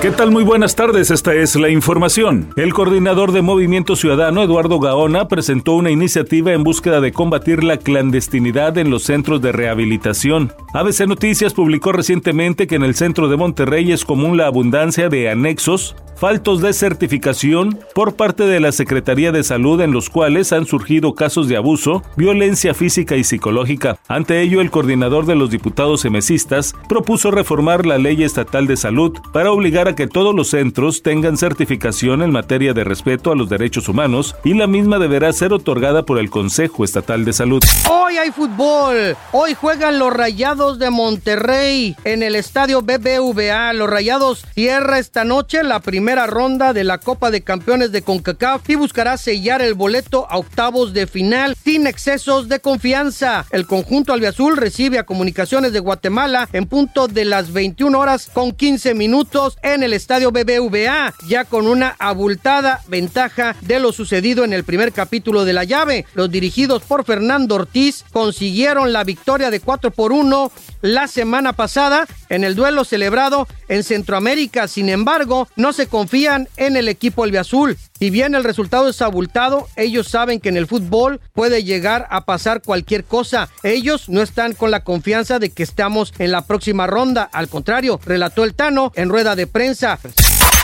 ¿Qué tal? Muy buenas tardes, esta es la información. El coordinador de Movimiento Ciudadano, Eduardo Gaona, presentó una iniciativa en búsqueda de combatir la clandestinidad en los centros de rehabilitación. ABC Noticias publicó recientemente que en el centro de Monterrey es común la abundancia de anexos faltos de certificación por parte de la Secretaría de Salud en los cuales han surgido casos de abuso, violencia física y psicológica. Ante ello, el coordinador de los diputados semesistas propuso reformar la ley estatal de salud para obligar que todos los centros tengan certificación en materia de respeto a los derechos humanos y la misma deberá ser otorgada por el Consejo Estatal de Salud. Hoy hay fútbol. Hoy juegan los Rayados de Monterrey en el estadio BBVA. Los Rayados cierra esta noche la primera ronda de la Copa de Campeones de CONCACAF y buscará sellar el boleto a octavos de final sin excesos de confianza. El conjunto albiazul recibe a Comunicaciones de Guatemala en punto de las 21 horas con 15 minutos en el estadio BBVA, ya con una abultada ventaja de lo sucedido en el primer capítulo de la llave. Los dirigidos por Fernando Ortiz consiguieron la victoria de 4 por 1 la semana pasada en el duelo celebrado en Centroamérica. Sin embargo, no se confían en el equipo albiazul. Si bien el resultado es abultado, ellos saben que en el fútbol puede llegar a pasar cualquier cosa. Ellos no están con la confianza de que estamos en la próxima ronda. Al contrario, relató el Tano en rueda de prensa.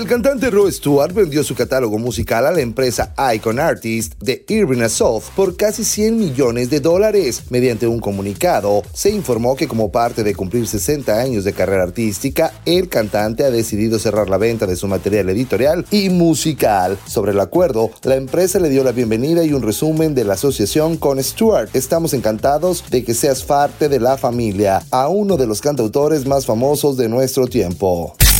El cantante Roe Stewart vendió su catálogo musical a la empresa Icon Artist de Irving Assault por casi 100 millones de dólares. Mediante un comunicado, se informó que como parte de cumplir 60 años de carrera artística, el cantante ha decidido cerrar la venta de su material editorial y musical. Sobre el acuerdo, la empresa le dio la bienvenida y un resumen de la asociación con Stewart. Estamos encantados de que seas parte de la familia, a uno de los cantautores más famosos de nuestro tiempo.